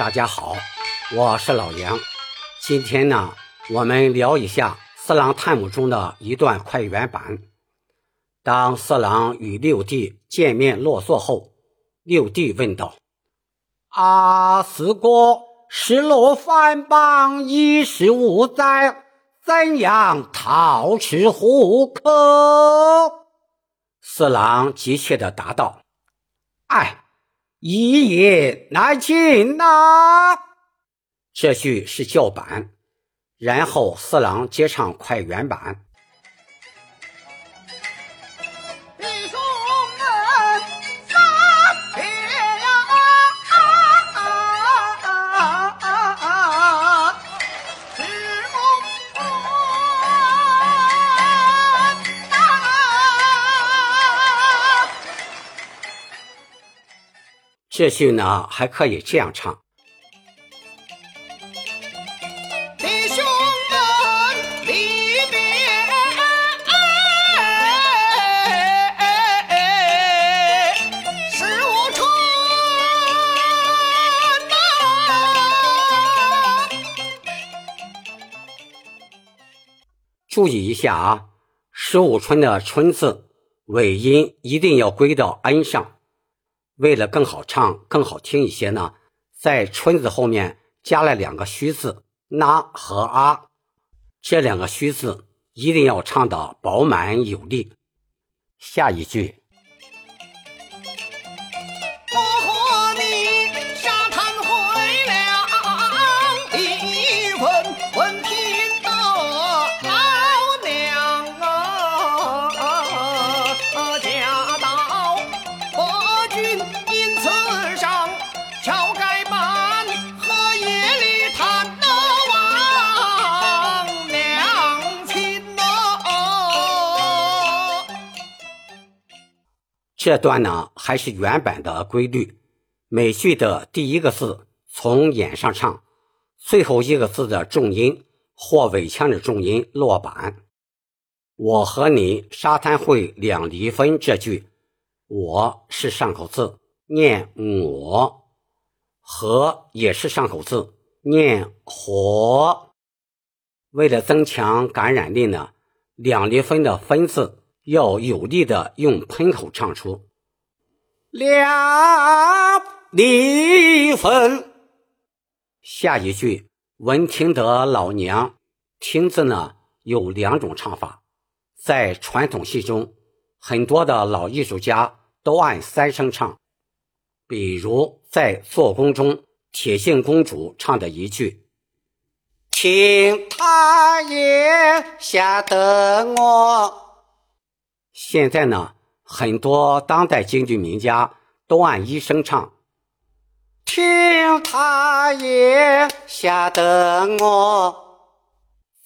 大家好，我是老杨。今天呢，我们聊一下《四郎探母》中的一段快原版。当四郎与六弟见面落座后，六弟问道：“阿，四哥，失落番邦衣食无灾，怎样讨吃糊口？”四郎急切地答道：“哎。”一言难尽呐！这句是叫板，然后四郎接唱快原版。这句呢，还可以这样唱：弟兄们离别，十五春注意一下啊，十五春的“春”字尾音一定要归到 “n” 上。为了更好唱、更好听一些呢，在“春”字后面加了两个虚字“那”和“啊”，这两个虚字一定要唱的饱满有力。下一句。这段呢还是原版的规律，每句的第一个字从眼上唱，最后一个字的重音或尾腔的重音落板。我和你沙滩会两离分这句，我是上口字，念我；和也是上口字，念和。为了增强感染力呢，两离分的分字。要有力的用喷口唱出两离分。下一句闻听得老娘听字呢有两种唱法，在传统戏中，很多的老艺术家都按三声唱。比如在做工中，铁镜公主唱的一句：“听他言，吓得我。”现在呢，很多当代京剧名家都按一声唱。听他也，吓得我。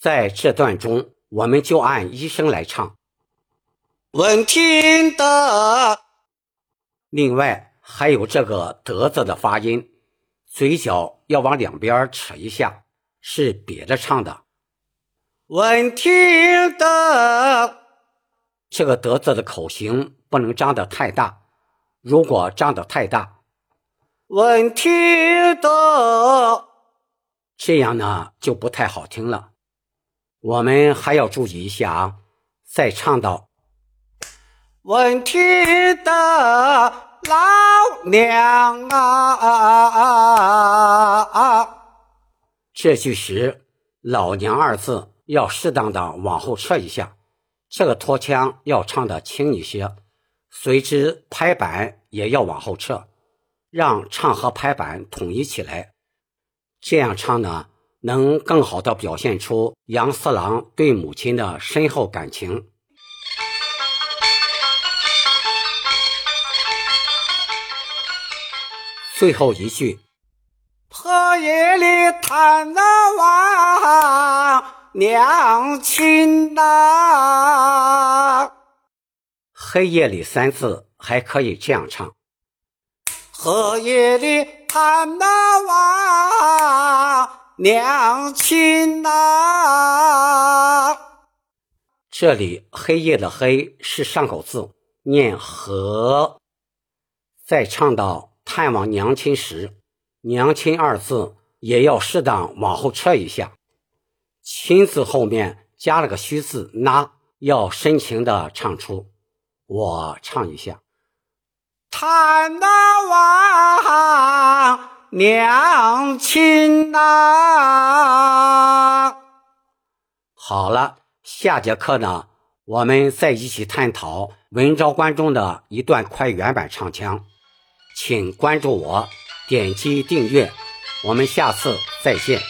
在这段中，我们就按一声来唱。闻听得。另外还有这个“得”字的发音，嘴角要往两边扯一下，是瘪着唱的。闻听得。这个“德”字的口型不能张得太大，如果张得太大，问题的，这样呢就不太好听了。我们还要注意一下啊，在唱到“问题的老娘啊”这句时，“老娘”二字要适当的往后撤一下。这个拖腔要唱的轻一些，随之拍板也要往后撤，让唱和拍板统一起来。这样唱呢，能更好的表现出杨四郎对母亲的深厚感情。最后一句：破夜里探了望。娘亲呐，黑夜里三字还可以这样唱：黑夜里盼那望娘亲呐。这里黑夜的黑是上口字，念和。在唱到探望娘亲时，娘亲二字也要适当往后撤一下，亲字后面加了个虚字那，要深情的唱出。我唱一下：叹那望娘亲呐。好了，下节课呢，我们再一起探讨文昭关中的一段快原版唱腔，请关注我。点击订阅，我们下次再见。